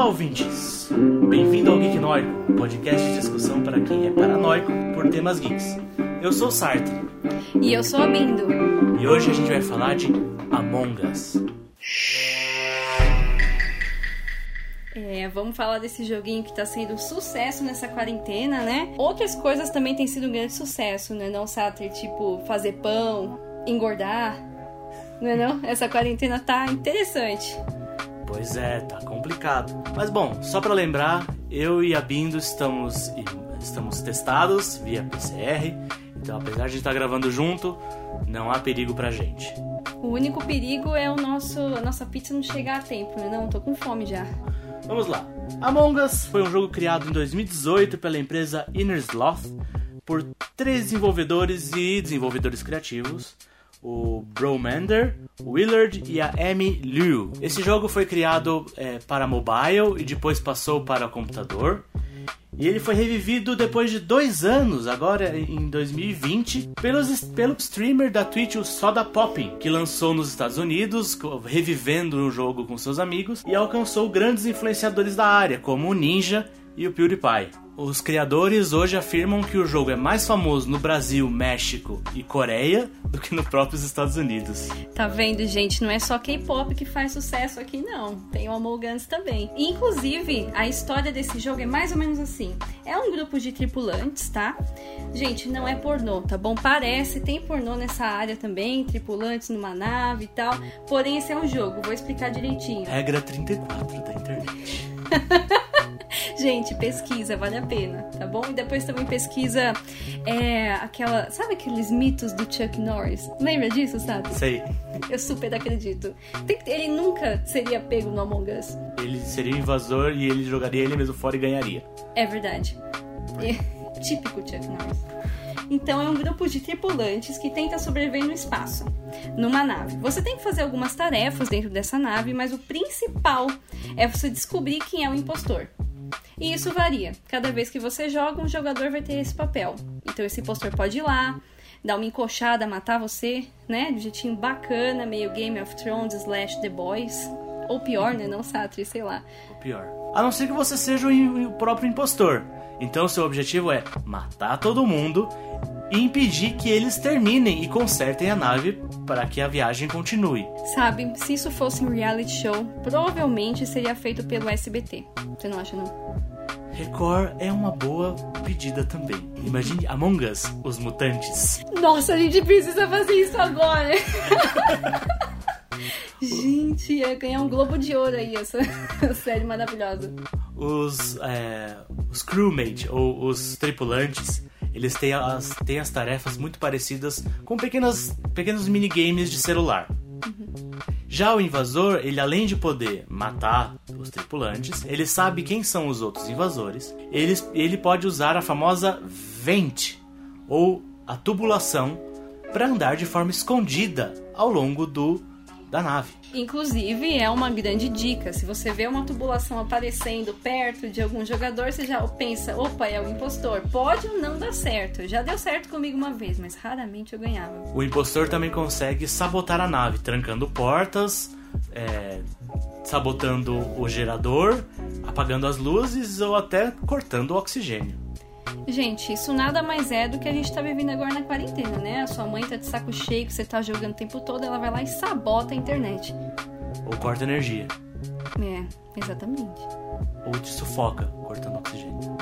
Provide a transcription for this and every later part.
Olá, ouvintes! Bem-vindo ao Geek Noico, podcast de discussão para quem é paranoico por temas geeks. Eu sou o Sartre. E eu sou a Bindo. E hoje a gente vai falar de Among Us. É, vamos falar desse joguinho que tá sendo um sucesso nessa quarentena, né? Outras coisas também têm sido um grande sucesso, né? Não, Sater? Tipo, fazer pão, engordar. Não é não? Essa quarentena tá interessante. Pois é, tá complicado. Mas bom, só para lembrar, eu e a Bindo estamos, estamos testados via PCR. Então, apesar de estar gravando junto, não há perigo pra gente. O único perigo é o nosso, a nossa pizza não chegar a tempo, né? Não, tô com fome já. Vamos lá. Among Us foi um jogo criado em 2018 pela empresa Inner Sloth por três desenvolvedores e desenvolvedores criativos, o Bromander, Willard e a Amy Liu.Esse jogo foi criado é, para mobile e depois passou para computador. E ele foi revivido depois de dois anos, agora em 2020, pelos, pelo streamer da Twitch, o Soda Popping, que lançou nos Estados Unidos, revivendo o jogo com seus amigos, e alcançou grandes influenciadores da área, como o Ninja e o PewDiePie. Os criadores hoje afirmam que o jogo é mais famoso no Brasil, México e Coreia do que no próprios Estados Unidos. Tá vendo, gente? Não é só K-pop que faz sucesso aqui, não. Tem o Among Us também. Inclusive, a história desse jogo é mais ou menos assim. É um grupo de tripulantes, tá? Gente, não é pornô, tá bom? Parece, tem pornô nessa área também, tripulantes numa nave e tal. Porém, esse é um jogo, vou explicar direitinho. Regra 34 da internet. Gente, pesquisa, vale a pena, tá bom? E depois também pesquisa é, aquela. Sabe aqueles mitos do Chuck Norris? Lembra disso, sabe? Sei. Eu super acredito. Ele nunca seria pego no Among Us. Ele seria invasor e ele jogaria ele mesmo fora e ganharia. É verdade. É, típico Chuck Norris. Então é um grupo de tripulantes que tenta sobreviver no espaço, numa nave. Você tem que fazer algumas tarefas dentro dessa nave, mas o principal é você descobrir quem é o impostor. E isso varia. Cada vez que você joga, um jogador vai ter esse papel. Então esse impostor pode ir lá, dar uma encoxada, matar você, né? De jeitinho bacana, meio Game of Thrones slash The Boys. Ou pior, né? Não Satri, sei lá. Ou pior. A não ser que você seja o próprio impostor. Então seu objetivo é matar todo mundo e impedir que eles terminem e consertem a nave para que a viagem continue. Sabe, se isso fosse um reality show, provavelmente seria feito pelo SBT. Você não acha, não? Record é uma boa pedida também. Imagine Among Us, os mutantes. Nossa, a gente precisa fazer isso agora. gente, ia ganhar um Globo de Ouro aí, essa série maravilhosa. Os, é, os crewmates, ou os tripulantes, eles têm as, têm as tarefas muito parecidas com pequenas, pequenos minigames de celular. Uhum. Já o invasor, ele além de poder matar os tripulantes, ele sabe quem são os outros invasores. Ele, ele pode usar a famosa vent, ou a tubulação, para andar de forma escondida ao longo do da nave. Inclusive, é uma grande dica. Se você vê uma tubulação aparecendo perto de algum jogador, você já pensa, opa, é o impostor. Pode ou não dar certo. Já deu certo comigo uma vez, mas raramente eu ganhava. O impostor também consegue sabotar a nave, trancando portas, é, sabotando o gerador, apagando as luzes ou até cortando o oxigênio. Gente, isso nada mais é do que a gente tá vivendo agora na quarentena, né? A sua mãe tá de saco cheio que você tá jogando o tempo todo, ela vai lá e sabota a internet. Ou corta energia. É, exatamente. Ou te sufoca, cortando oxigênio.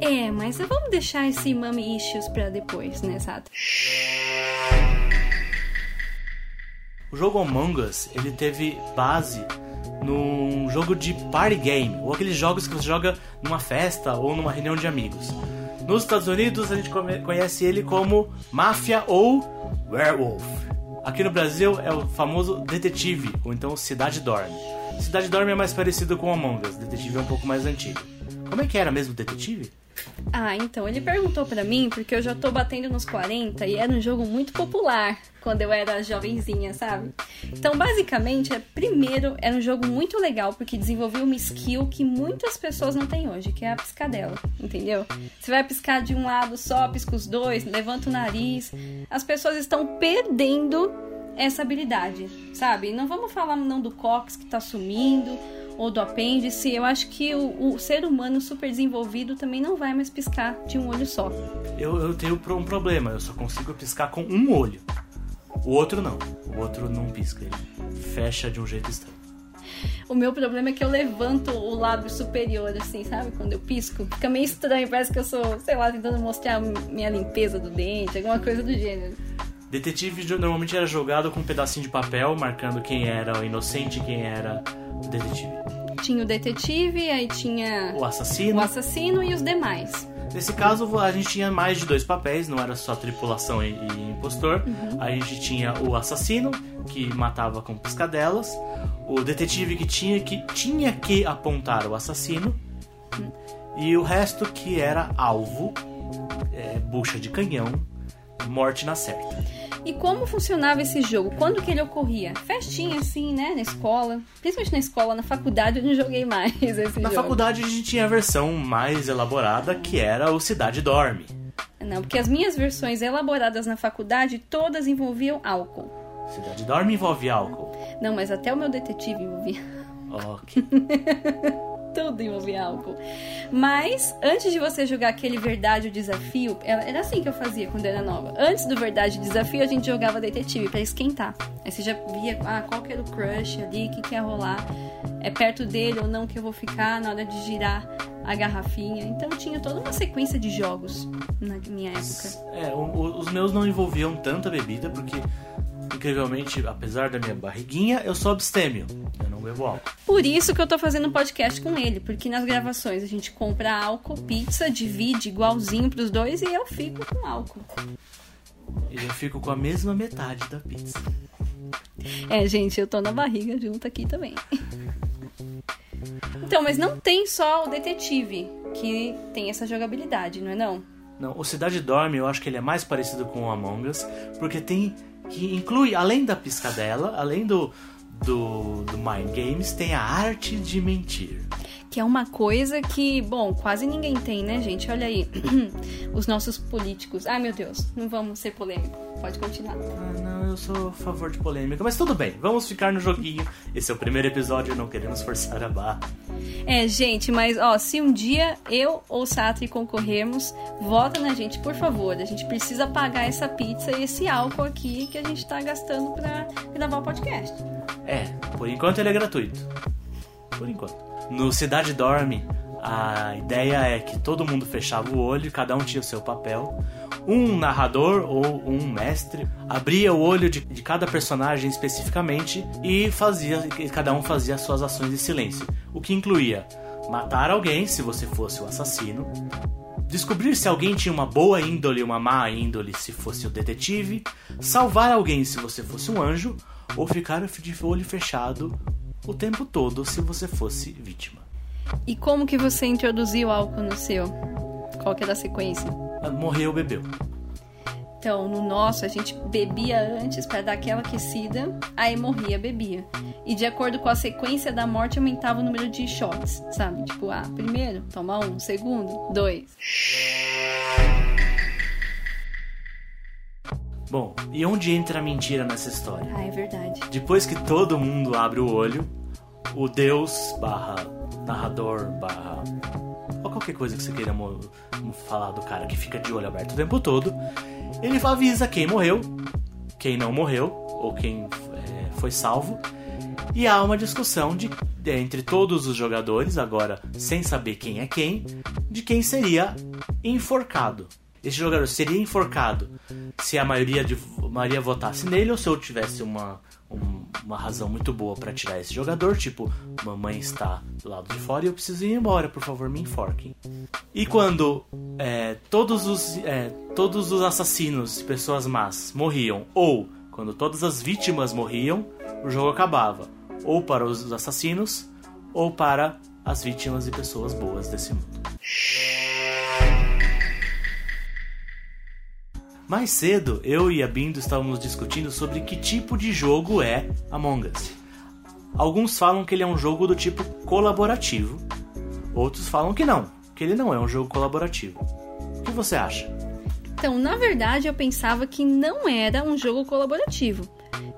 É, mas vamos deixar esse mami issues pra depois, né, Sato? O jogo Among Us, ele teve base num jogo de party game, ou aqueles jogos que você joga numa festa ou numa reunião de amigos. Nos Estados Unidos a gente conhece ele como Máfia ou Werewolf. Aqui no Brasil é o famoso Detetive, ou então Cidade Dorme. Cidade Dorme é mais parecido com Among Us, Detetive é um pouco mais antigo. Como é que era mesmo Detetive? Ah, então, ele perguntou para mim, porque eu já tô batendo nos 40 e era um jogo muito popular quando eu era jovenzinha, sabe? Então, basicamente, é, primeiro, era um jogo muito legal porque desenvolveu uma skill que muitas pessoas não têm hoje, que é a piscadela, entendeu? Você vai piscar de um lado só, pisca os dois, levanta o nariz. As pessoas estão perdendo essa habilidade, sabe? Não vamos falar não do Cox que tá sumindo, ou do apêndice, eu acho que o, o ser humano super desenvolvido também não vai mais piscar de um olho só. Eu, eu tenho um problema, eu só consigo piscar com um olho. O outro não. O outro não pisca, ele fecha de um jeito estranho. O meu problema é que eu levanto o lábio superior, assim, sabe? Quando eu pisco. Fica meio estranho, parece que eu sou, sei lá, tentando mostrar minha limpeza do dente, alguma coisa do gênero. Detetive normalmente era jogado com um pedacinho de papel marcando quem era o inocente e quem era o detetive. Tinha o detetive, aí tinha O assassino. o assassino e os demais. Nesse caso, a gente tinha mais de dois papéis, não era só tripulação e, e impostor. A gente tinha o assassino, que matava com piscadelas, o detetive que tinha que, tinha que apontar o assassino, e o resto que era alvo, é, bucha de canhão, morte na certa. E como funcionava esse jogo? Quando que ele ocorria? Festinha, assim, né? Na escola. Principalmente na escola, na faculdade eu não joguei mais esse Na jogo. faculdade a gente tinha a versão mais elaborada, que era o Cidade Dorme. Não, porque as minhas versões elaboradas na faculdade todas envolviam álcool. Cidade Dorme envolve álcool. Não, mas até o meu detetive envolvia. Ok. Tudo envolvia álcool. Mas, antes de você jogar aquele Verdade ou Desafio, era assim que eu fazia quando era nova. Antes do Verdade e Desafio, a gente jogava detetive pra esquentar. Aí você já via ah, qual que era o crush ali, o que, que ia rolar. É perto dele ou não que eu vou ficar na hora de girar a garrafinha. Então tinha toda uma sequência de jogos na minha época. É, os meus não envolviam tanta bebida, porque, incrivelmente, apesar da minha barriguinha, eu sou abstêmio. Eu não bebo álcool. Por isso que eu tô fazendo um podcast com ele, porque nas gravações a gente compra álcool, pizza, divide igualzinho pros dois e eu fico com álcool. E eu fico com a mesma metade da pizza. É, gente, eu tô na barriga junto aqui também. Então, mas não tem só o detetive que tem essa jogabilidade, não é não? Não, o Cidade Dorme eu acho que ele é mais parecido com o Among Us, porque tem. Que inclui, além da piscadela, além do, do, do Mind Games, tem a arte de mentir. Que é uma coisa que, bom, quase ninguém tem, né, gente? Olha aí, os nossos políticos. Ai, meu Deus, não vamos ser polêmico. Pode continuar. Ah, não, eu sou a favor de polêmica, mas tudo bem, vamos ficar no joguinho. Esse é o primeiro episódio, não queremos forçar a barra. É, gente, mas ó, se um dia eu ou Satri concorrermos, vota na gente, por favor. A gente precisa pagar essa pizza e esse álcool aqui que a gente tá gastando pra gravar o podcast. É, por enquanto ele é gratuito. Por enquanto. No Cidade Dorme, a ideia é que todo mundo fechava o olho, cada um tinha o seu papel. Um narrador ou um mestre abria o olho de, de cada personagem especificamente e fazia, cada um fazia as suas ações em silêncio. O que incluía matar alguém, se você fosse o assassino, descobrir se alguém tinha uma boa índole e uma má índole se fosse o detetive, salvar alguém se você fosse um anjo, ou ficar de olho fechado o tempo todo se você fosse vítima. E como que você introduziu álcool no seu? Qual que é da sequência? Morreu, bebeu. Então, no nosso, a gente bebia antes pra dar aquela aquecida, aí morria, bebia. E de acordo com a sequência da morte, aumentava o número de shots, sabe? Tipo, ah, primeiro, toma um, segundo, dois. Bom, e onde entra a mentira nessa história? Ah, é verdade. Depois que todo mundo abre o olho, o Deus barra narrador barra ou qualquer coisa que você queira falar do cara que fica de olho aberto o tempo todo, ele avisa quem morreu, quem não morreu ou quem é, foi salvo. E há uma discussão de, de- entre todos os jogadores, agora sem saber quem é quem, de quem seria enforcado. Esse jogador seria enforcado se a maioria, de, a maioria votasse nele ou se eu tivesse uma, um- uma razão muito boa pra tirar esse jogador, tipo, mamãe está do lado de fora e eu preciso ir embora, por favor, me enforquem. E quando é, todos, os, é, todos os assassinos e pessoas más morriam, ou quando todas as vítimas morriam, o jogo acabava. Ou para os assassinos, ou para as vítimas e pessoas boas desse mundo. Mais cedo, eu e a Bindo estávamos discutindo sobre que tipo de jogo é Among Us. Alguns falam que ele é um jogo do tipo colaborativo, outros falam que não, que ele não é um jogo colaborativo. O que você acha? Então, na verdade, eu pensava que não era um jogo colaborativo.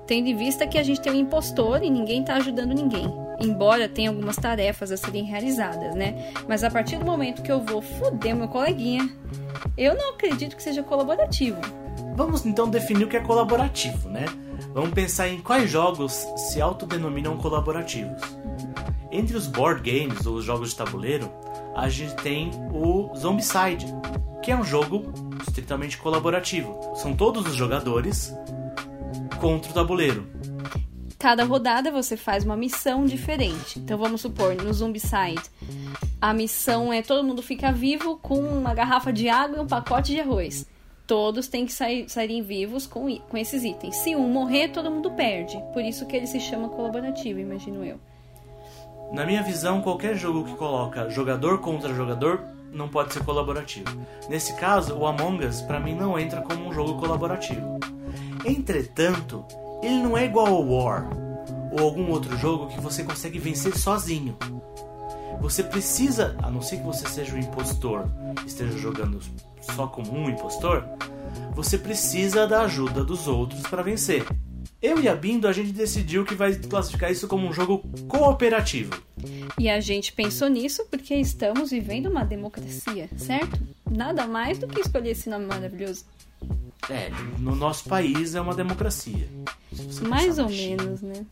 Tendo em vista que a gente tem um impostor e ninguém tá ajudando ninguém. Embora tenha algumas tarefas a serem realizadas, né? Mas a partir do momento que eu vou foder meu coleguinha, eu não acredito que seja colaborativo. Vamos então definir o que é colaborativo, né? Vamos pensar em quais jogos se autodenominam colaborativos. Entre os board games ou os jogos de tabuleiro, a gente tem o Zombicide, que é um jogo estritamente colaborativo. São todos os jogadores contra o tabuleiro. Cada rodada você faz uma missão diferente. Então vamos supor, no Zombicide, a missão é todo mundo ficar vivo com uma garrafa de água e um pacote de arroz. Todos têm que sair, saírem vivos com, com esses itens. Se um morrer, todo mundo perde. Por isso que ele se chama colaborativo, imagino eu. Na minha visão, qualquer jogo que coloca jogador contra jogador não pode ser colaborativo. Nesse caso, o Among Us para mim não entra como um jogo colaborativo. Entretanto, ele não é igual ao War ou algum outro jogo que você consegue vencer sozinho. Você precisa, a não ser que você seja um impostor, esteja jogando só como um impostor, você precisa da ajuda dos outros para vencer. Eu e a Bindo, a gente decidiu que vai classificar isso como um jogo cooperativo. E a gente pensou nisso porque estamos vivendo uma democracia, certo? Nada mais do que escolher esse nome maravilhoso. É, no nosso país é uma democracia. Mais ou menos, né?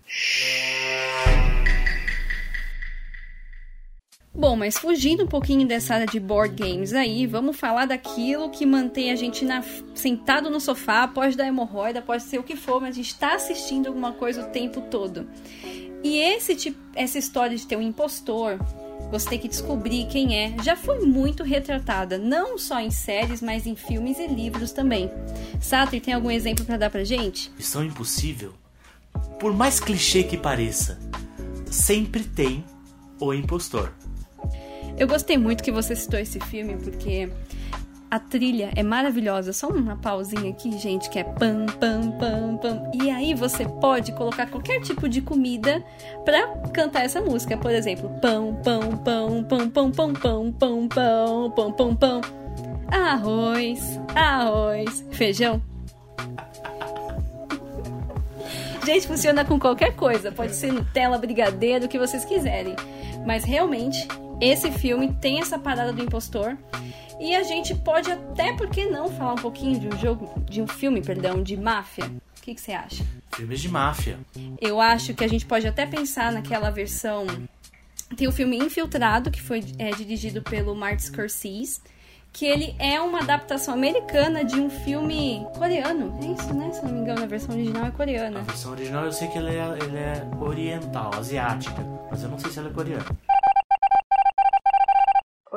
Bom, mas fugindo um pouquinho dessa área de board games aí, vamos falar daquilo que mantém a gente na, sentado no sofá, pode dar hemorroida, pode ser o que for, mas a gente está assistindo alguma coisa o tempo todo. E esse tipo, essa história de ter um impostor, você tem que descobrir quem é, já foi muito retratada, não só em séries, mas em filmes e livros também. Sato, tem algum exemplo para dar pra gente? Missão Impossível, por mais clichê que pareça, sempre tem o impostor. Eu gostei muito que você citou esse filme, porque a trilha é maravilhosa. Só uma pausinha aqui, gente, que é pam, pam, pam, pam. E aí você pode colocar qualquer tipo de comida pra cantar essa música. Por exemplo, pão, pão, pão, pão, pão, pão, pão, pão, pão, pão, pão, pão. Arroz, arroz, feijão. Gente, funciona com qualquer coisa. Pode ser Nutella, brigadeiro, o que vocês quiserem. Mas realmente esse filme tem essa parada do impostor. E a gente pode até, por que não, falar um pouquinho de um jogo, de um filme, perdão, de máfia. O que, que você acha? Filmes de máfia. Eu acho que a gente pode até pensar naquela versão. Tem o filme Infiltrado, que foi é, dirigido pelo Martin Scorsese, que ele é uma adaptação americana de um filme coreano. É isso, né? Se não me engano, a versão original é coreana. A versão original eu sei que ele é, ele é oriental, asiática, mas eu não sei se ela é coreana.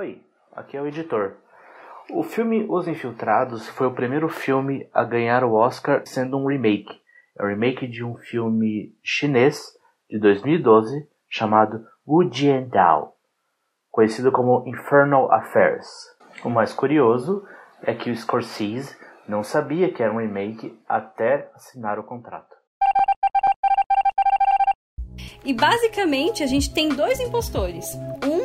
Oi, aqui é o editor. O filme Os Infiltrados foi o primeiro filme a ganhar o Oscar sendo um remake. É um remake de um filme chinês de 2012 chamado Wu Jiandao, conhecido como Infernal Affairs. O mais curioso é que o Scorsese não sabia que era um remake até assinar o contrato. E basicamente a gente tem dois impostores. Um,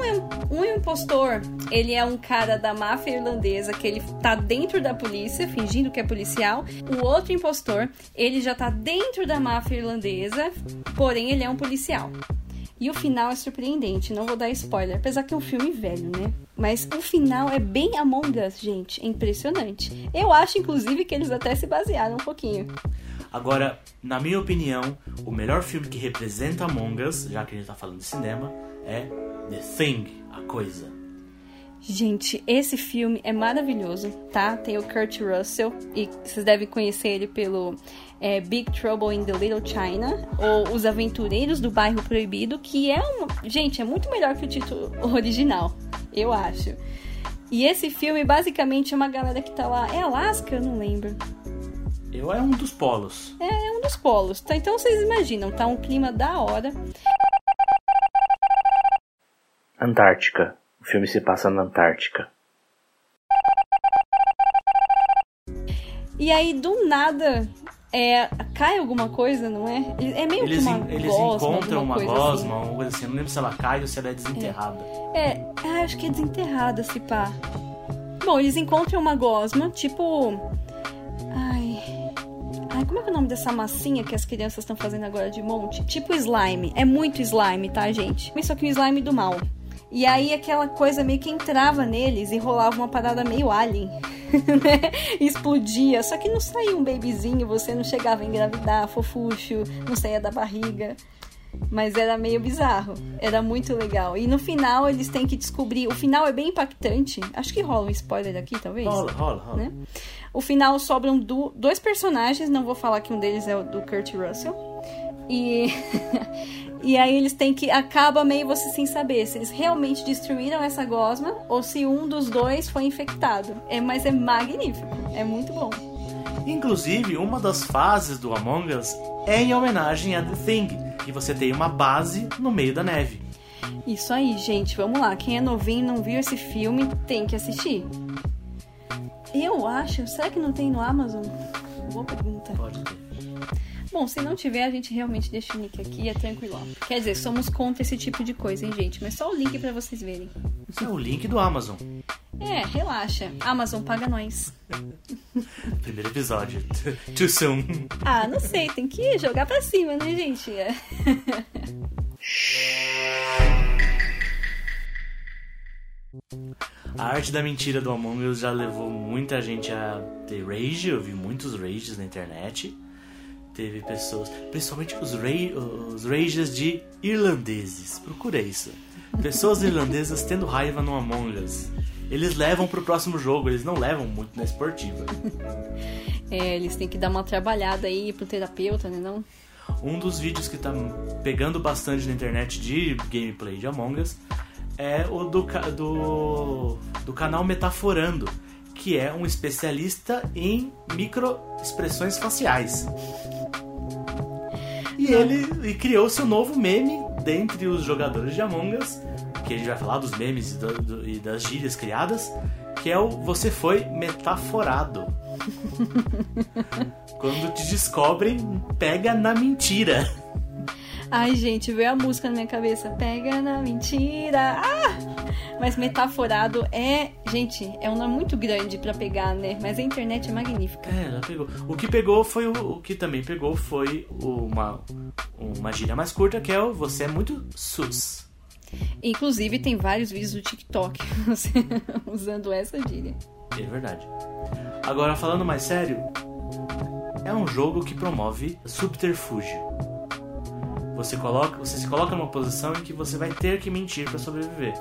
um impostor, ele é um cara da máfia irlandesa que ele tá dentro da polícia, fingindo que é policial. O outro impostor, ele já tá dentro da máfia irlandesa, porém ele é um policial. E o final é surpreendente, não vou dar spoiler, apesar que é um filme velho, né? Mas o final é bem Among Us, gente, é impressionante. Eu acho, inclusive, que eles até se basearam um pouquinho. Agora, na minha opinião, o melhor filme que representa Among Us, já que a gente tá falando de cinema, é The Thing, a coisa. Gente, esse filme é maravilhoso, tá? Tem o Kurt Russell e vocês devem conhecer ele pelo é, Big Trouble in the Little China ou Os Aventureiros do Bairro Proibido, que é uma, gente, é muito melhor que o título original, eu acho. E esse filme basicamente é uma galera que tá lá, é Alaska, eu não lembro. Eu é um dos polos. É, é um dos polos. Tá? Então vocês imaginam, tá um clima da hora. Antártica. O filme se passa na Antártica. E aí, do nada, é, cai alguma coisa, não é? É meio eles, que uma Eles gosma, encontram uma gosma, assim. uma coisa assim. Eu não lembro se ela cai ou se ela é desenterrada. É, ah, acho que é desenterrada, se pá. Bom, eles encontram uma gosma, tipo. Ai. Como é é o nome dessa massinha que as crianças estão fazendo agora de monte? Tipo slime. É muito slime, tá, gente? Mas só que o slime do mal. E aí aquela coisa meio que entrava neles e rolava uma parada meio alien, né? Explodia. Só que não saía um babyzinho, você não chegava a engravidar, fofucho, não saía da barriga. Mas era meio bizarro. Era muito legal. E no final eles têm que descobrir. O final é bem impactante. Acho que rola um spoiler aqui, talvez. Rola, rola, rola. Né? O final sobram do, dois personagens. Não vou falar que um deles é o do Kurt Russell. E. E aí eles têm que. Acaba meio você sem saber se eles realmente destruíram essa gosma ou se um dos dois foi infectado. É, mas é magnífico. É muito bom. Inclusive, uma das fases do Among Us é em homenagem a The Thing, que você tem uma base no meio da neve. Isso aí, gente. Vamos lá. Quem é novinho e não viu esse filme tem que assistir. Eu acho. Será que não tem no Amazon? Boa pergunta. Bom, se não tiver, a gente realmente deixa o link aqui, é tranquilo. Quer dizer, somos contra esse tipo de coisa, hein, gente? Mas só o link para vocês verem. Isso é o link do Amazon. É, relaxa. Amazon paga nós. Primeiro episódio. Too soon. Ah, não sei, tem que jogar pra cima, né, gente? A arte da mentira do Among Us já levou muita gente a ter rage, eu vi muitos rages na internet. Teve pessoas, principalmente os, rei, os rages de irlandeses. Procura isso. Pessoas irlandesas tendo raiva no Among Us. Eles levam pro próximo jogo, eles não levam muito na esportiva. É, eles têm que dar uma trabalhada aí pro terapeuta, né? Não? Um dos vídeos que tá pegando bastante na internet de gameplay de Among Us é o do, do, do canal Metaforando, que é um especialista em microexpressões faciais. E ele criou-se um novo meme dentre os jogadores de Among Us, que a gente vai falar dos memes e, do- do- e das gírias criadas, que é o Você Foi Metaforado. Quando te descobrem, pega na mentira. Ai, gente, veio a música na minha cabeça. Pega na mentira. Ah! Mas metaforado é. Gente, é um nome muito grande pra pegar, né? Mas a internet é magnífica. É, ela pegou. O que pegou foi o, o que também pegou foi uma uma gíria mais curta que é o você é muito sus. Inclusive, tem vários vídeos do TikTok usando essa gíria. É verdade. Agora falando mais sério, é um jogo que promove subterfúgio. Você coloca, você se coloca numa posição em que você vai ter que mentir para sobreviver.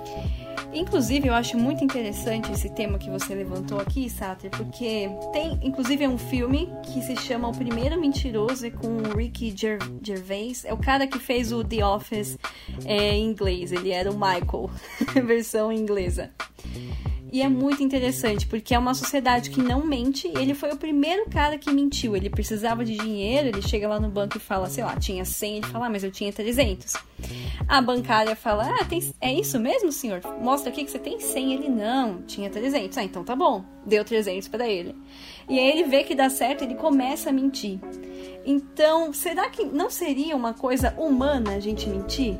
Inclusive, eu acho muito interessante esse tema que você levantou aqui, Sater, porque tem, inclusive, é um filme que se chama O Primeiro Mentiroso, com o Ricky Ger- Gervais. É o cara que fez o The Office é, em inglês. Ele era o Michael, versão inglesa. E é muito interessante, porque é uma sociedade que não mente. Ele foi o primeiro cara que mentiu. Ele precisava de dinheiro, ele chega lá no banco e fala, sei lá, tinha 100, ele fala, ah, mas eu tinha 300. A bancária fala, ah, tem, é isso mesmo, senhor? Mostra aqui que você tem 100. Ele, não, tinha 300. Ah, então tá bom. Deu 300 para ele. E aí ele vê que dá certo, ele começa a mentir. Então, será que não seria uma coisa humana a gente mentir?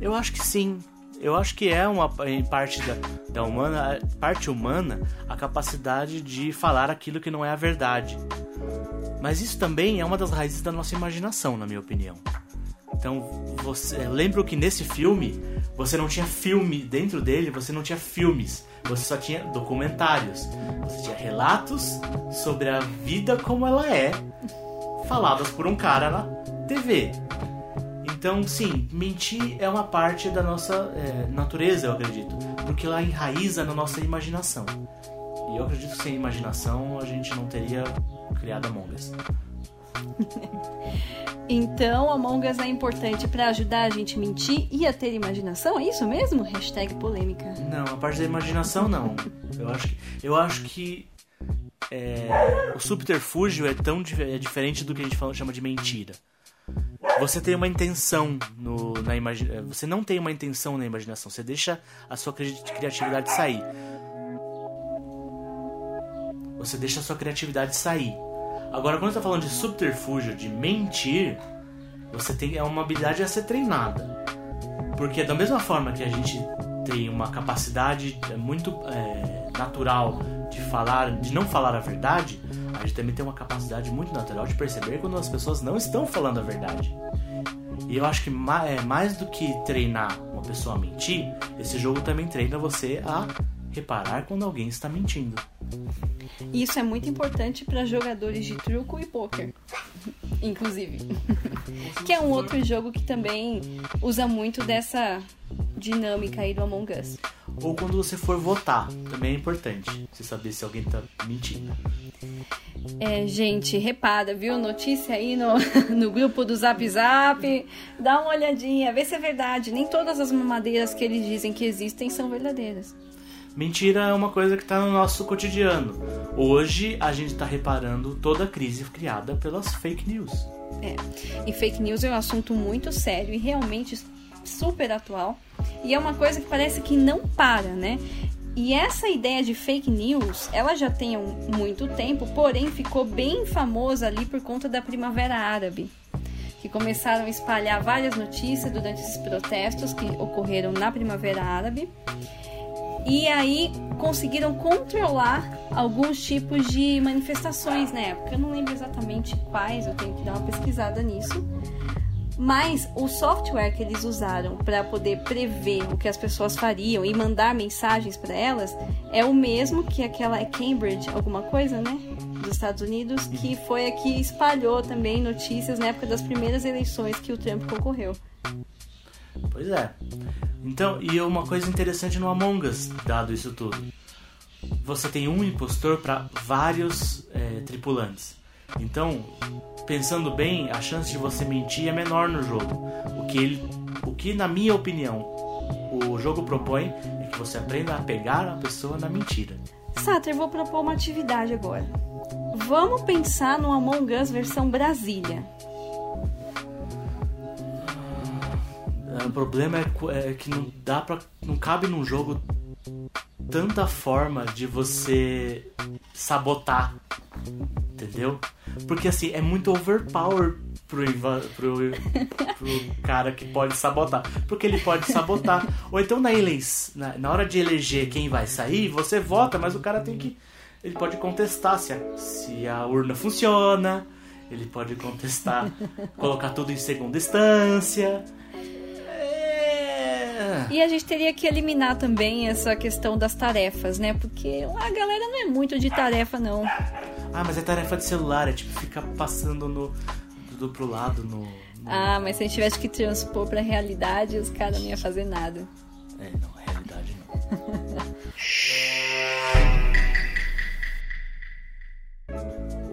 Eu acho que sim. Eu acho que é uma em parte da, da humana, parte humana, a capacidade de falar aquilo que não é a verdade. Mas isso também é uma das raízes da nossa imaginação, na minha opinião. Então, você lembra que nesse filme você não tinha filme dentro dele, você não tinha filmes, você só tinha documentários. Você tinha relatos sobre a vida como ela é, faladas por um cara na TV. Então, sim, mentir é uma parte da nossa é, natureza, eu acredito, porque ela enraiza na nossa imaginação. E eu acredito que sem imaginação a gente não teria criado Among Us. Então, Among Us é importante para ajudar a gente a mentir e a ter imaginação? É isso mesmo? Hashtag polêmica. Não, a parte da imaginação não. Eu acho que, eu acho que é, o subterfúgio é tão é diferente do que a gente fala, chama de mentira. Você tem uma intenção no, na imaginação. Você não tem uma intenção na imaginação. Você deixa a sua cri- criatividade sair. Você deixa a sua criatividade sair. Agora, quando você tá falando de subterfúgio, de mentir, você tem é uma habilidade a ser treinada. Porque da mesma forma que a gente tem uma capacidade é, muito é, natural de falar, de não falar a verdade, gente também tem uma capacidade muito natural de perceber quando as pessoas não estão falando a verdade. E eu acho que é, mais do que treinar uma pessoa a mentir, esse jogo também treina você a reparar quando alguém está mentindo. Isso é muito importante para jogadores de truco e poker, inclusive. que é um outro jogo que também usa muito dessa dinâmica aí do Among Us. Ou quando você for votar, também é importante você saber se alguém está mentindo. É, gente, repara, viu? Notícia aí no, no grupo do Zap Zap. Dá uma olhadinha, vê se é verdade. Nem todas as mamadeiras que eles dizem que existem são verdadeiras. Mentira é uma coisa que está no nosso cotidiano. Hoje a gente está reparando toda a crise criada pelas fake news. É, e fake news é um assunto muito sério e realmente super atual. E é uma coisa que parece que não para, né? E essa ideia de fake news, ela já tem muito tempo, porém ficou bem famosa ali por conta da Primavera Árabe, que começaram a espalhar várias notícias durante esses protestos que ocorreram na Primavera Árabe. E aí conseguiram controlar alguns tipos de manifestações na época. Eu não lembro exatamente quais, eu tenho que dar uma pesquisada nisso. Mas o software que eles usaram para poder prever o que as pessoas fariam e mandar mensagens para elas é o mesmo que aquela Cambridge, alguma coisa, né? Dos Estados Unidos, que foi a que espalhou também notícias na época das primeiras eleições que o Trump concorreu. Pois é. Então, e uma coisa interessante no Among Us, dado isso tudo. Você tem um impostor para vários é, tripulantes. Então, pensando bem, a chance de você mentir é menor no jogo. O que, ele, o que na minha opinião, o jogo propõe é que você aprenda a pegar a pessoa na mentira. Sater, vou propor uma atividade agora. Vamos pensar no Among Us versão Brasília. O problema é, é que não dá para não cabe num jogo tanta forma de você sabotar, entendeu? Porque assim, é muito overpower pro, pro, pro cara que pode sabotar. Porque ele pode sabotar. Ou então na, eleição, na, na hora de eleger quem vai sair, você vota, mas o cara tem que. Ele pode contestar se a, se a urna funciona, ele pode contestar, colocar tudo em segunda instância. É. E a gente teria que eliminar também essa questão das tarefas, né? Porque a galera não é muito de tarefa, não. Ah, mas é tarefa de celular, é tipo ficar passando no, do pro lado no, no... Ah, mas se a gente tivesse que transpor pra realidade, os caras não iam fazer nada. É, não, realidade não.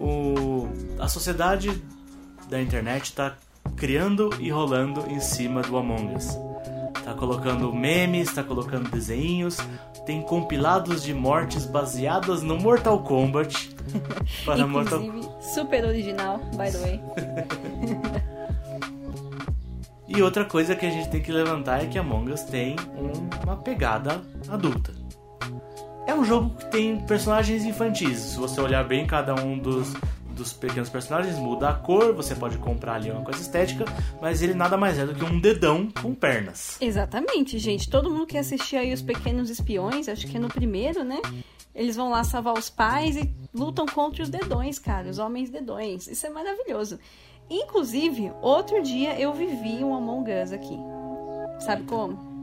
o, a sociedade da internet está criando e rolando em cima do Among Us. Tá colocando memes, tá colocando desenhos, tem compilados de mortes baseadas no Mortal Kombat. Para Inclusive, Mortal... super original, by the way. e outra coisa que a gente tem que levantar é que Among Us tem uma pegada adulta. É um jogo que tem personagens infantis. Se você olhar bem cada um dos dos pequenos personagens, muda a cor, você pode comprar ali uma coisa estética, mas ele nada mais é do que um dedão com pernas. Exatamente, gente. Todo mundo que assistir aí os Pequenos Espiões, acho que é no primeiro, né? Eles vão lá salvar os pais e lutam contra os dedões, cara, os homens dedões. Isso é maravilhoso. Inclusive, outro dia eu vivi um Among Us aqui. Sabe como?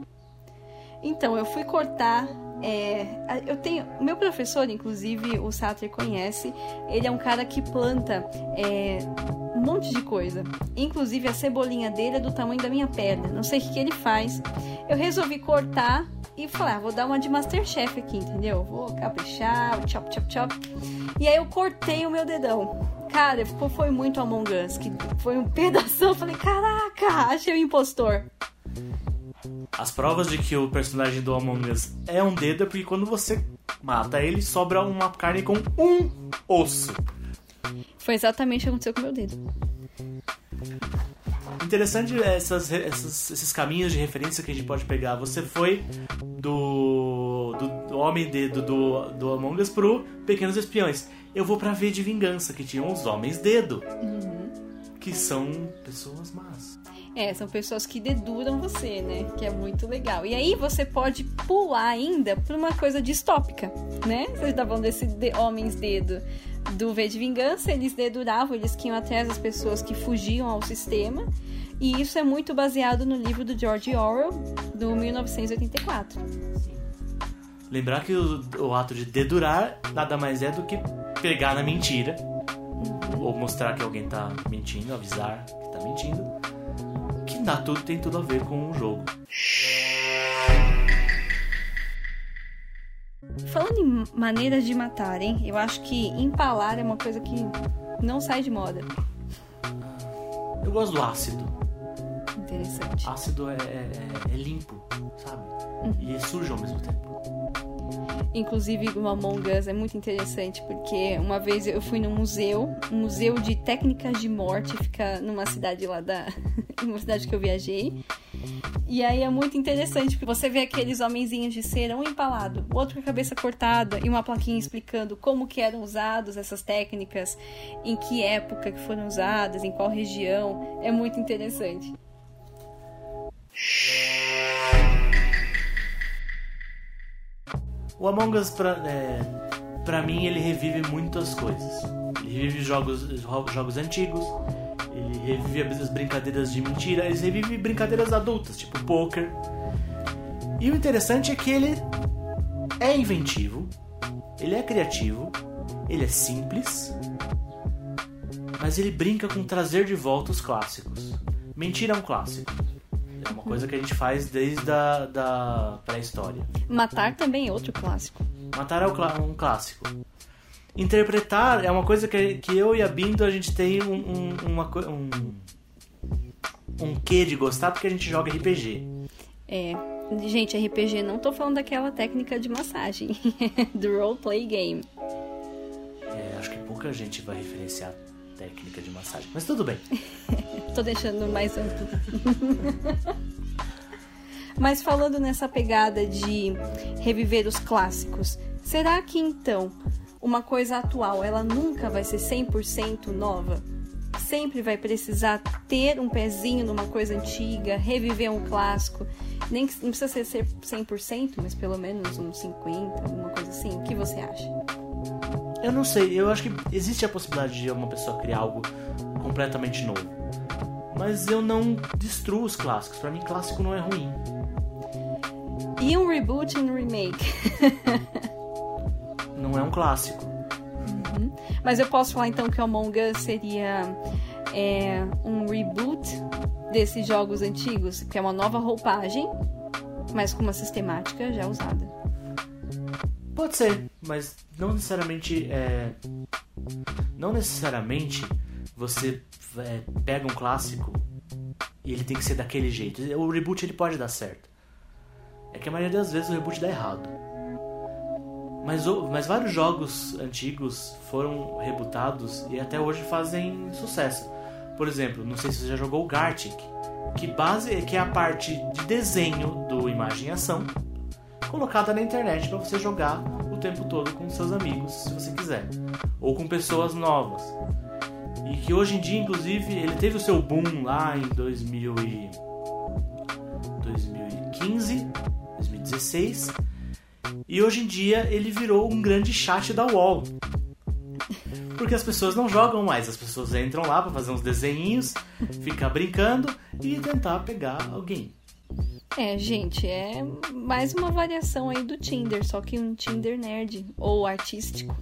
Então, eu fui cortar é, eu tenho. Meu professor, inclusive, o Sater conhece, ele é um cara que planta é, um monte de coisa. Inclusive, a cebolinha dele é do tamanho da minha perna. Não sei o que, que ele faz. Eu resolvi cortar e falar, ah, vou dar uma de Masterchef aqui, entendeu? Vou caprichar, chop, chop, chop. E aí eu cortei o meu dedão. Cara, foi muito Among Us, que foi um pedaço. Eu falei, caraca, achei o impostor. As provas de que o personagem do Among Us é um dedo é porque quando você mata ele, sobra uma carne com um osso. Foi exatamente o que aconteceu com o meu dedo. Interessante essas, essas, esses caminhos de referência que a gente pode pegar. Você foi do, do, do Homem Dedo do, do Among Us pro Pequenos Espiões. Eu vou pra V de Vingança, que tinham os Homens Dedo. Uhum. Que são pessoas más. É, são pessoas que deduram você, né? Que é muito legal. E aí você pode pular ainda para uma coisa distópica, né? Você tá falando desse de homens dedo. do V de Vingança, eles deduravam, eles que iam atrás das pessoas que fugiam ao sistema. E isso é muito baseado no livro do George Orwell, do 1984. Lembrar que o, o ato de dedurar nada mais é do que pegar na mentira, ou mostrar que alguém tá mentindo, avisar que tá mentindo, dá tudo, tem tudo a ver com o jogo. Falando em maneiras de matar, hein? Eu acho que empalar é uma coisa que não sai de moda. Eu gosto do ácido. Interessante. Ácido é, é, é limpo, sabe? E é sujo ao mesmo tempo. Inclusive, o Among Us é muito interessante porque uma vez eu fui num museu, um museu de técnicas de morte, fica numa cidade lá da. uma cidade que eu viajei. E aí é muito interessante, porque você vê aqueles homenzinhos de cera, um empalado, outro com a cabeça cortada, e uma plaquinha explicando como que eram usados essas técnicas, em que época que foram usadas, em qual região. É muito interessante. O Among Us, pra, é, pra mim, ele revive muitas coisas. Ele revive jogos, jogos antigos, ele revive as brincadeiras de mentira, ele revive brincadeiras adultas, tipo poker. E o interessante é que ele é inventivo, ele é criativo, ele é simples, mas ele brinca com trazer de volta os clássicos. Mentira é um clássico. É uma coisa que a gente faz desde a da pré-história. Matar também é outro clássico. Matar é um clássico. Interpretar é uma coisa que, que eu e a Bindo a gente tem um, um, uma, um, um quê de gostar porque a gente joga RPG. É. Gente, RPG não tô falando daquela técnica de massagem, do roleplay game. É, acho que pouca gente vai referenciar técnica de massagem, mas tudo bem. tô deixando mais amplo. mas falando nessa pegada de reviver os clássicos, será que então uma coisa atual, ela nunca vai ser 100% nova. Sempre vai precisar ter um pezinho numa coisa antiga, reviver um clássico. Nem não precisa ser 100%, mas pelo menos uns 50, alguma coisa assim. O que você acha? Eu não sei, eu acho que existe a possibilidade de uma pessoa criar algo completamente novo. Mas eu não destruo os clássicos. Para mim, clássico não é ruim. E um reboot e um remake? não é um clássico. Uhum. Mas eu posso falar então que o Among Us seria é, um reboot desses jogos antigos, que é uma nova roupagem, mas com uma sistemática já usada. Pode ser, mas não necessariamente é... não necessariamente você é, pega um clássico e ele tem que ser daquele jeito. O reboot ele pode dar certo. É que a maioria das vezes o reboot dá errado. Mas, mas vários jogos antigos foram rebootados e até hoje fazem sucesso. Por exemplo, não sei se você já jogou o Gartic, que base que é a parte de desenho do imagem e ação colocada na internet para você jogar o tempo todo com seus amigos, se você quiser, ou com pessoas novas. E que hoje em dia, inclusive, ele teve o seu boom lá em 2000 e 2015, 2016 e hoje em dia ele virou um grande chat da UOL. Porque as pessoas não jogam mais, as pessoas entram lá para fazer uns desenhinhos, ficar brincando e tentar pegar alguém. É, gente, é mais uma variação aí do Tinder, só que um Tinder nerd ou artístico.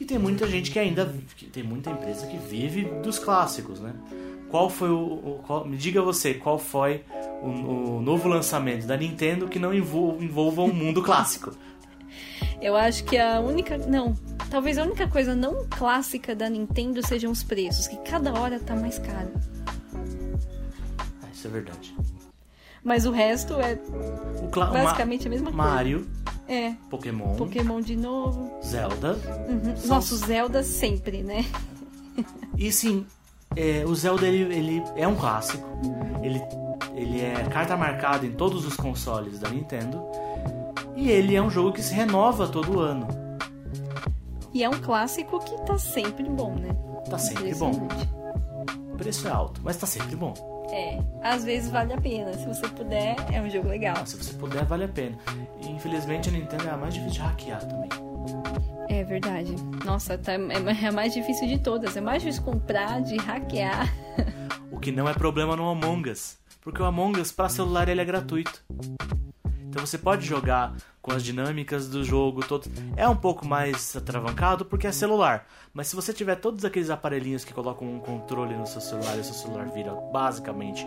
e tem muita gente que ainda. Tem muita empresa que vive dos clássicos, né? Qual foi o. Qual, me diga você, qual foi o, o, novo lançamento da Nintendo que não envolva, envolva um mundo clássico? Eu acho que a única. Não. Talvez a única coisa não clássica da Nintendo sejam os preços, que cada hora tá mais caro. Ah, isso é verdade. Mas o resto é basicamente a mesma Mario, coisa. Mario. É. Pokémon. Pokémon de novo. Zelda. Uhum. São... Nosso Zelda sempre, né? E sim, é, o Zelda ele, ele é um clássico. Ele, ele é carta marcada em todos os consoles da Nintendo. E ele é um jogo que se renova todo ano. E é um clássico que tá sempre bom, né? Tá sempre bom. O preço é alto, mas tá sempre bom. É, às vezes vale a pena. Se você puder, é um jogo legal. Se você puder, vale a pena. E, infelizmente a Nintendo é a mais difícil de hackear também. É verdade. Nossa, tá, é a mais difícil de todas. É mais difícil comprar, de hackear. O que não é problema no Among Us. Porque o Among Us para celular ele é gratuito. Então você pode jogar com as dinâmicas do jogo todo. É um pouco mais atravancado porque é celular. Mas se você tiver todos aqueles aparelhinhos que colocam um controle no seu celular e o seu celular vira basicamente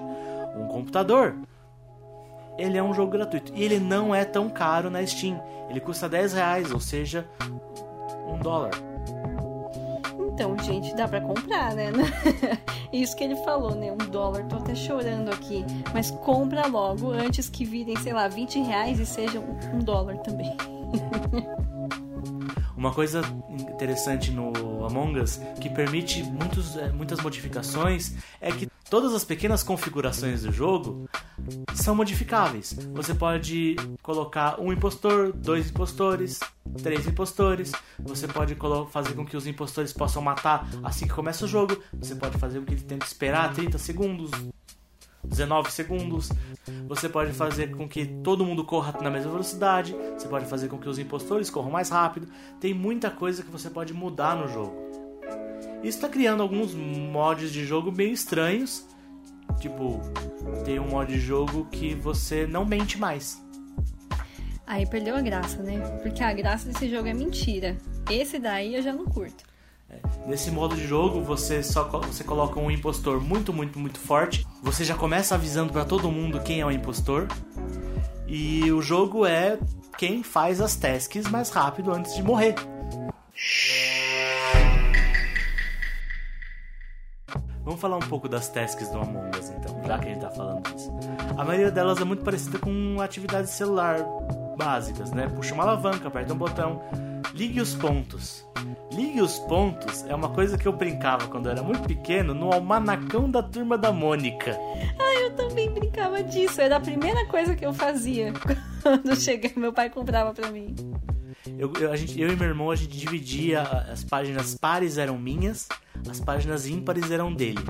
um computador, ele é um jogo gratuito. E ele não é tão caro na Steam. Ele custa 10 reais, ou seja, um dólar. Então, gente, dá para comprar, né? Isso que ele falou, né? Um dólar, tô até chorando aqui. Mas compra logo antes que virem, sei lá, 20 reais e seja um dólar também. Uma coisa interessante no Among Us que permite muitos, é, muitas modificações é que todas as pequenas configurações do jogo são modificáveis. Você pode colocar um impostor, dois impostores, três impostores. Você pode fazer com que os impostores possam matar assim que começa o jogo. Você pode fazer com que ele tenha que esperar 30 segundos, 19 segundos. Você pode fazer com que todo mundo corra na mesma velocidade. Você pode fazer com que os impostores corram mais rápido. Tem muita coisa que você pode mudar no jogo. Isso está criando alguns mods de jogo bem estranhos. Tipo, tem um mod de jogo que você não mente mais. Aí perdeu a graça, né? Porque a graça desse jogo é mentira. Esse daí eu já não curto. É, nesse modo de jogo, você só você coloca um impostor muito, muito, muito forte. Você já começa avisando para todo mundo quem é o impostor. E o jogo é quem faz as tasks mais rápido antes de morrer. Vamos falar um pouco das tasks do Among Us, então, já que a gente tá falando disso. A maioria delas é muito parecida com atividade celular básicas, né? Puxa uma alavanca, aperta um botão, ligue os pontos. Ligue os pontos é uma coisa que eu brincava quando eu era muito pequeno no almanacão da turma da Mônica. Ah, eu também brincava disso. Era a primeira coisa que eu fazia quando cheguei, meu pai comprava para mim. Eu, eu, a gente, eu e meu irmão a gente dividia as páginas pares eram minhas as páginas ímpares eram dele.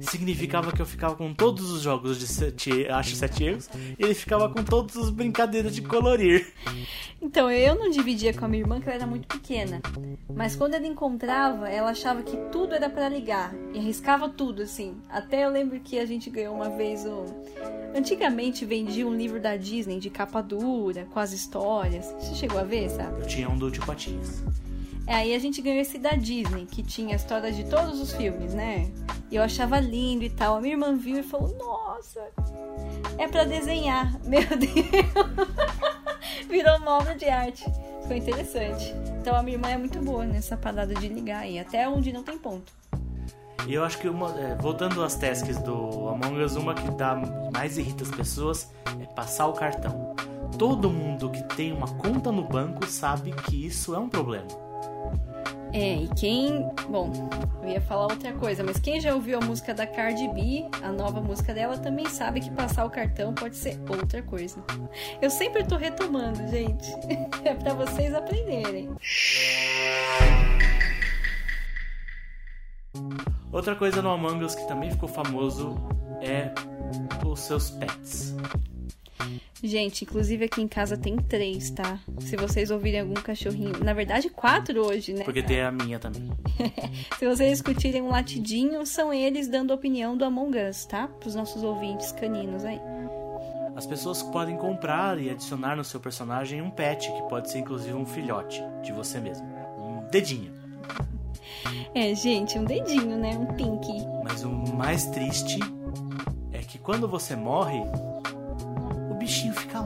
Significava que eu ficava com todos os jogos de sete, acho sete erros, e ele ficava com todas as brincadeiras de colorir. Então, eu não dividia com a minha irmã, que ela era muito pequena. Mas quando ela encontrava, ela achava que tudo era para ligar. E arriscava tudo, assim. Até eu lembro que a gente ganhou uma vez um. Antigamente vendia um livro da Disney de capa dura, com as histórias. Você chegou a ver, sabe? Eu tinha um do Tio Patinhas. Aí a gente ganhou esse da Disney, que tinha a história de todos os filmes, né? E eu achava lindo e tal. A minha irmã viu e falou: Nossa, é para desenhar. Meu Deus! Virou uma obra de arte. Ficou interessante. Então a minha irmã é muito boa nessa parada de ligar aí, até onde não tem ponto. E eu acho que uma, é, voltando às tasks do Among Us, uma que dá mais irrita as pessoas é passar o cartão. Todo mundo que tem uma conta no banco sabe que isso é um problema. É, e quem. Bom, eu ia falar outra coisa, mas quem já ouviu a música da Cardi B, a nova música dela, também sabe que passar o cartão pode ser outra coisa. Eu sempre tô retomando, gente. É para vocês aprenderem. Outra coisa no Among Us que também ficou famoso é os seus pets. Gente, inclusive aqui em casa tem três, tá? Se vocês ouvirem algum cachorrinho. Na verdade, quatro hoje, né? Porque tem a minha também. Se vocês escutirem um latidinho, são eles dando opinião do Among Us, tá? Para os nossos ouvintes caninos aí. As pessoas podem comprar e adicionar no seu personagem um pet, que pode ser inclusive um filhote de você mesmo. Um dedinho. É, gente, um dedinho, né? Um pink. Mas o mais triste é que quando você morre,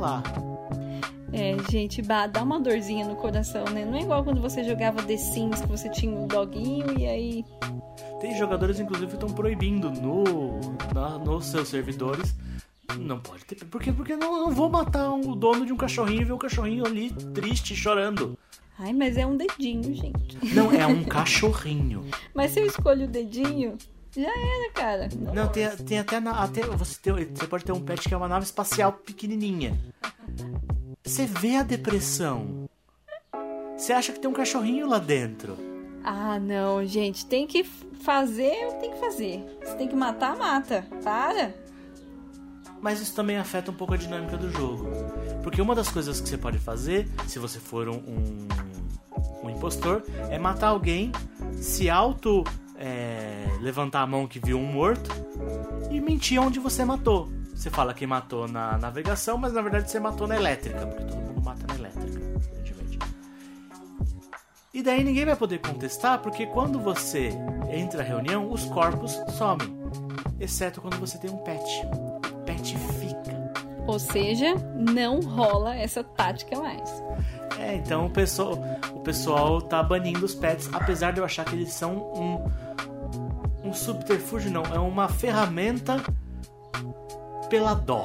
lá. É, gente, bah, dá uma dorzinha no coração, né? Não é igual quando você jogava The Sims, que você tinha um doguinho e aí. Tem jogadores, inclusive, que estão proibindo no, na, nos seus servidores. Não pode ter. Por quê? Porque não, não vou matar o dono de um cachorrinho e ver o cachorrinho ali triste, chorando. Ai, mas é um dedinho, gente. Não, é um cachorrinho. mas se eu escolho o dedinho, já era, cara. Não, não tem, tem até, na, até você, tem, você pode ter um pet que é uma nave espacial pequenininha. Você vê a depressão. Você acha que tem um cachorrinho lá dentro. Ah, não, gente. Tem que fazer, tem que fazer. Se tem que matar, mata. Para. Mas isso também afeta um pouco a dinâmica do jogo. Porque uma das coisas que você pode fazer, se você for um, um um impostor é matar alguém, se auto é, levantar a mão que viu um morto e mentir onde você matou. Você fala que matou na navegação, mas na verdade você matou na elétrica, porque todo mundo mata na elétrica, evidentemente. E daí ninguém vai poder contestar, porque quando você entra na reunião, os corpos somem. Exceto quando você tem um pet. O pet fica. Ou seja, não rola essa tática mais. É, então o pessoal, o pessoal tá banindo os pets, apesar de eu achar que eles são um, um subterfúgio, não, é uma ferramenta pela dó.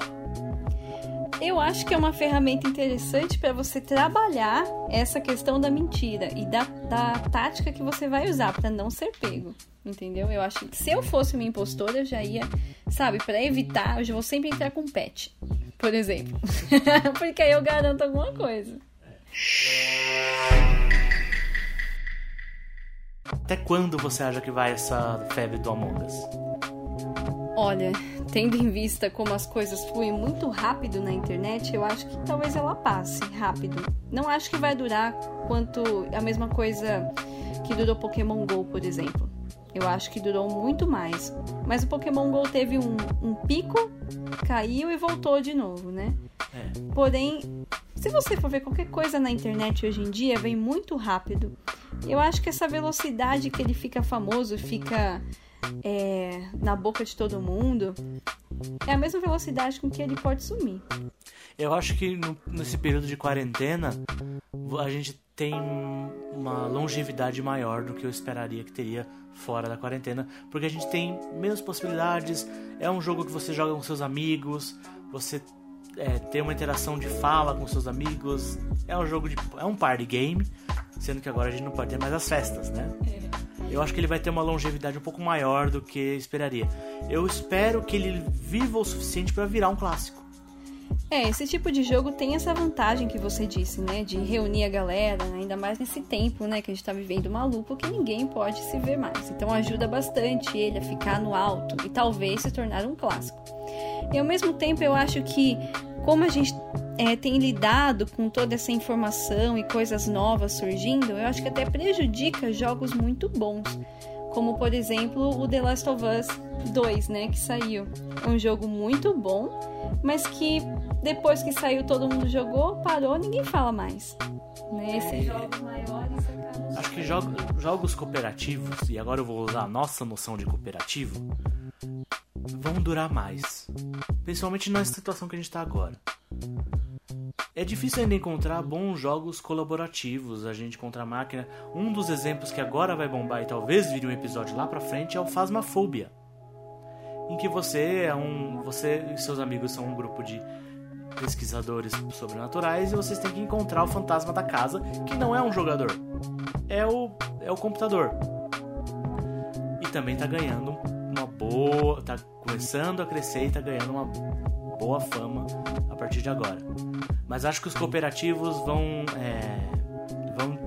Eu acho que é uma ferramenta interessante para você trabalhar essa questão da mentira e da, da tática que você vai usar para não ser pego. Entendeu? Eu acho que se eu fosse uma impostora, eu já ia, sabe, para evitar, eu já vou sempre entrar com pet, por exemplo. Porque aí eu garanto alguma coisa. Até quando você acha que vai essa febre do Among Us? Olha, tendo em vista como as coisas fluem muito rápido na internet, eu acho que talvez ela passe rápido. Não acho que vai durar quanto a mesma coisa que durou Pokémon Go, por exemplo. Eu acho que durou muito mais. Mas o Pokémon Go teve um, um pico, caiu e voltou de novo, né? É. Porém, se você for ver qualquer coisa na internet hoje em dia, vem muito rápido. Eu acho que essa velocidade que ele fica famoso, fica é, na boca de todo mundo, é a mesma velocidade com que ele pode sumir. Eu acho que no, nesse período de quarentena a gente tem uma longevidade maior do que eu esperaria que teria fora da quarentena, porque a gente tem menos possibilidades. É um jogo que você joga com seus amigos, você é, tem uma interação de fala com seus amigos. É um jogo de. é um party game, sendo que agora a gente não pode ter mais as festas, né? É eu acho que ele vai ter uma longevidade um pouco maior do que esperaria. Eu espero que ele viva o suficiente para virar um clássico. É, esse tipo de jogo tem essa vantagem que você disse, né? De reunir a galera, ainda mais nesse tempo, né? Que a gente tá vivendo maluco, que ninguém pode se ver mais. Então ajuda bastante ele a ficar no alto e talvez se tornar um clássico. E ao mesmo tempo eu acho que, como a gente é, tem lidado com toda essa informação e coisas novas surgindo, eu acho que até prejudica jogos muito bons. Como, por exemplo, o The Last of Us 2, né? Que saiu. É um jogo muito bom, mas que depois que saiu todo mundo jogou, parou, ninguém fala mais. Né? Esses jogos maiores Acho que jogos, jogos cooperativos, e agora eu vou usar a nossa noção de cooperativo, vão durar mais. Principalmente na situação que a gente está agora. É difícil ainda encontrar bons jogos colaborativos, a gente contra a máquina. Um dos exemplos que agora vai bombar e talvez vire um episódio lá pra frente é o Phasmophobia. Em que você é um. Você e seus amigos são um grupo de pesquisadores sobrenaturais e vocês têm que encontrar o fantasma da casa, que não é um jogador. É o, é o computador. E também tá ganhando uma boa. tá começando a crescer e tá ganhando uma boa fama a partir de agora. Mas acho que os cooperativos vão, é, vão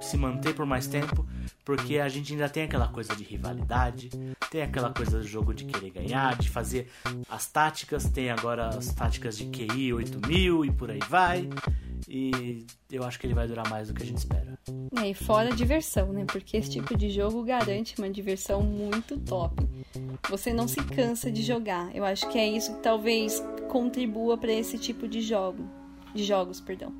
se manter por mais tempo, porque a gente ainda tem aquela coisa de rivalidade, tem aquela coisa do jogo de querer ganhar, de fazer as táticas, tem agora as táticas de QI 8000 e por aí vai. E eu acho que ele vai durar mais do que a gente espera. É, e fora a diversão, né? Porque esse tipo de jogo garante uma diversão muito top. Você não se cansa de jogar. Eu acho que é isso que talvez contribua para esse tipo de jogo, de jogos, perdão.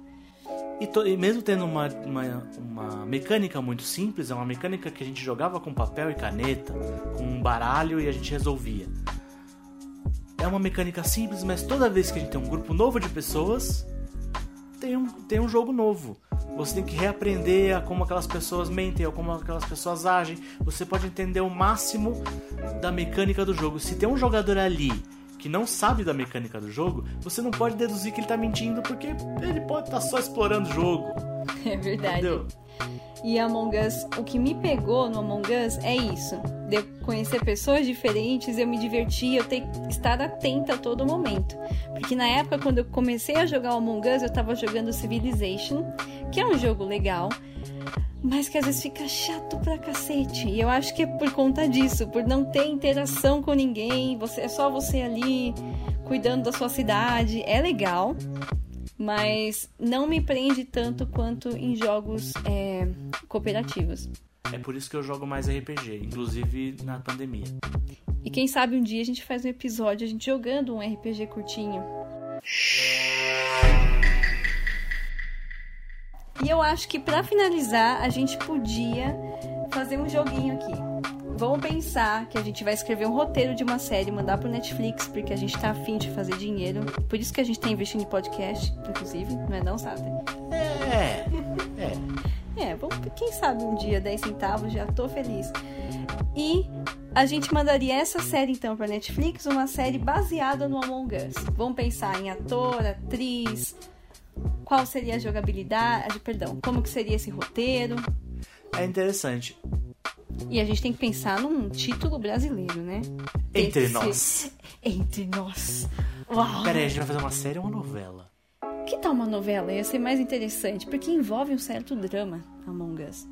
E, to, e, mesmo tendo uma, uma, uma, mecânica muito simples, é uma mecânica que a gente jogava com papel e caneta, com um baralho e a gente resolvia. É uma mecânica simples, mas toda vez que a gente tem um grupo novo de pessoas, tem um, tem um jogo novo. Você tem que reaprender a como aquelas pessoas mentem, ou como aquelas pessoas agem. Você pode entender o máximo da mecânica do jogo. Se tem um jogador ali que não sabe da mecânica do jogo, você não pode deduzir que ele tá mentindo, porque ele pode estar tá só explorando o jogo. É verdade. Entendeu? E Among Us, o que me pegou no Among Us é isso. De conhecer pessoas diferentes, eu me diverti, eu ter que estar atenta a todo momento. Porque na época, quando eu comecei a jogar o Among Us, eu tava jogando Civilization, que é um jogo legal, mas que às vezes fica chato pra cacete. E eu acho que é por conta disso, por não ter interação com ninguém, você é só você ali cuidando da sua cidade. É legal, Mas não me prende tanto quanto em jogos é, cooperativos. É por isso que eu jogo mais RPG, inclusive na pandemia. E quem sabe um dia a gente faz um episódio a gente jogando um RPG curtinho. E eu acho que para finalizar a gente podia fazer um joguinho aqui. Vamos pensar que a gente vai escrever um roteiro de uma série, mandar pro Netflix, porque a gente tá afim de fazer dinheiro. Por isso que a gente tá investindo em podcast, inclusive, não é não, Sata? É, é. É, vamos, quem sabe um dia 10 centavos, já tô feliz. E a gente mandaria essa série então para Netflix, uma série baseada no Among Us. Vamos pensar em ator, atriz, qual seria a jogabilidade, perdão, como que seria esse roteiro. É interessante. E a gente tem que pensar num título brasileiro, né? Entre nós. Entre nós. Uau. Pera aí, a gente vai fazer uma série ou uma novela? Que tal uma novela? Ia ser mais interessante, porque envolve um certo drama, Among Us.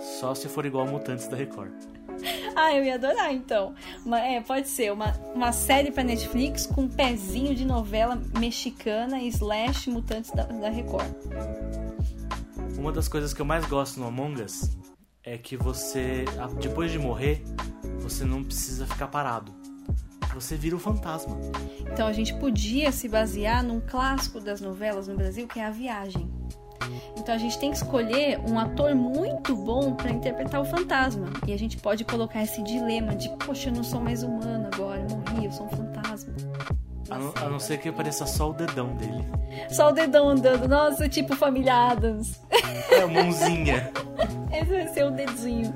Só se for igual a Mutantes da Record. Ah, eu ia adorar então. Uma- é, pode ser uma, uma série pra Netflix com um pezinho de novela mexicana slash mutantes da, da Record. Uma das coisas que eu mais gosto no Among Us é que você, depois de morrer, você não precisa ficar parado. Você vira o fantasma. Então a gente podia se basear num clássico das novelas no Brasil, que é A Viagem. Então a gente tem que escolher um ator muito bom pra interpretar o fantasma. E a gente pode colocar esse dilema de, poxa, eu não sou mais humano agora, eu morri, eu sou um fantasma. A não, a não ser que apareça só o dedão dele. Só o dedão andando, nossa, tipo Família Adams. É, a mãozinha. Esse vai ser o dedinho.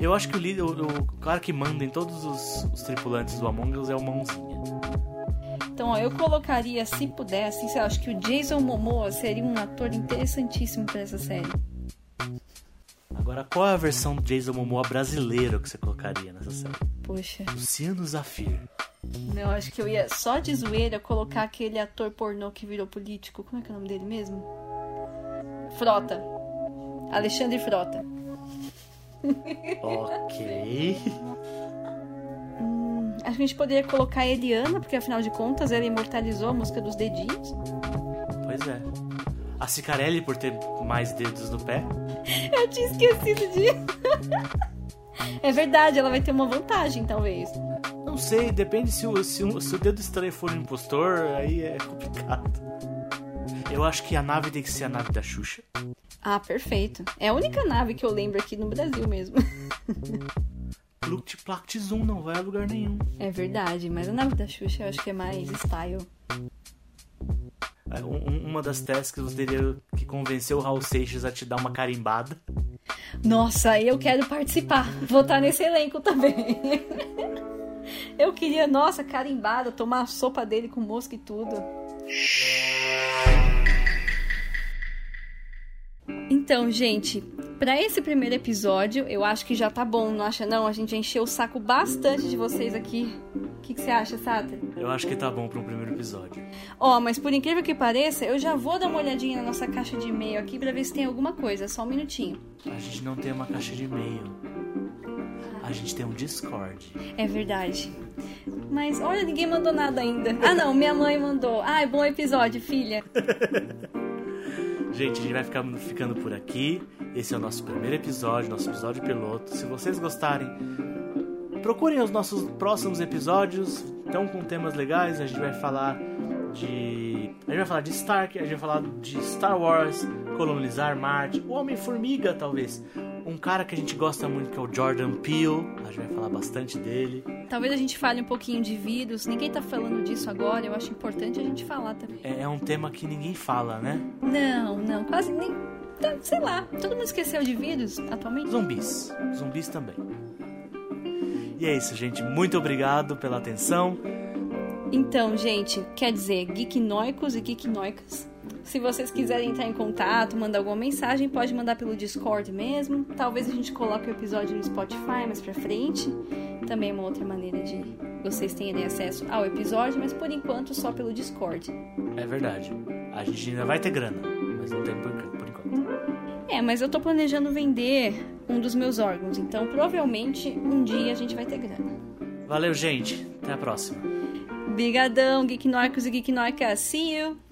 Eu acho que o líder, o, o cara que manda em todos os, os tripulantes do Among Us é o mãozinha. Então, ó, eu colocaria, se pudesse, sei lá, acho que o Jason Momoa seria um ator interessantíssimo pra essa série. Agora, qual é a versão do Jason Momoa brasileiro que você colocaria nessa série? Poxa, Luciano Zafir. não, acho que eu ia só de zoeira colocar aquele ator pornô que virou político. Como é que é o nome dele mesmo? Frota. Alexandre Frota. Ok. A gente poderia colocar Eliana, porque afinal de contas ela imortalizou a música dos dedinhos. Pois é. A Cicarelli por ter mais dedos no pé. Eu tinha esquecido de. é verdade, ela vai ter uma vantagem, talvez. Não sei, depende se o, se o, se o dedo estranho for um impostor, aí é complicado. Eu acho que a nave tem que ser a nave da Xuxa. Ah, perfeito. É a única nave que eu lembro aqui no Brasil mesmo. Pluct Plact Zoom não vai a lugar nenhum. É verdade, mas a nave da Xuxa eu acho que é mais style. É, um- um- uma das tasks você teria que convencer o Raul Seixas a te dar uma carimbada. Nossa, eu quero participar. Vou estar nesse elenco também. Eu queria, nossa, carimbada, tomar a sopa dele com mosca e tudo. Então, gente, pra esse primeiro episódio, eu acho que já tá bom, não acha não? A gente encheu o saco bastante de vocês aqui. O que, que você acha, Sata? Eu acho que tá bom para um primeiro episódio. Ó, mas por incrível que pareça, eu já vou dar uma olhadinha na nossa caixa de e-mail aqui pra ver se tem alguma coisa. Só um minutinho. A gente não tem uma caixa de e-mail. A gente tem um Discord. É verdade. Mas olha, ninguém mandou nada ainda. Ah, não, minha mãe mandou. Ai, bom episódio, filha. Gente, a gente vai ficar, ficando por aqui. Esse é o nosso primeiro episódio, nosso episódio piloto. Se vocês gostarem, procurem os nossos próximos episódios. Estão com temas legais. A gente vai falar de. A gente vai falar de Stark, a gente vai falar de Star Wars, colonizar Marte, o Homem-Formiga, talvez. Um cara que a gente gosta muito que é o Jordan Peele. A gente vai falar bastante dele. Talvez a gente fale um pouquinho de vírus. Ninguém tá falando disso agora. Eu acho importante a gente falar também. É, é um tema que ninguém fala, né? Não, não, quase nem. Sei lá, todo mundo esqueceu de vírus atualmente? Zumbis. Zumbis também. E é isso, gente. Muito obrigado pela atenção. Então, gente, quer dizer, geeknoicos e geeknoicas. Se vocês quiserem entrar em contato, mandar alguma mensagem, pode mandar pelo Discord mesmo. Talvez a gente coloque o episódio no Spotify mais pra frente. Também é uma outra maneira de vocês terem acesso ao episódio, mas por enquanto só pelo Discord. É verdade. A gente ainda vai ter grana, mas não tem por, por enquanto. É, mas eu tô planejando vender um dos meus órgãos, então provavelmente um dia a gente vai ter grana. Valeu, gente. Até a próxima. Brigadão, geeknoicos e geeknoicas. See you!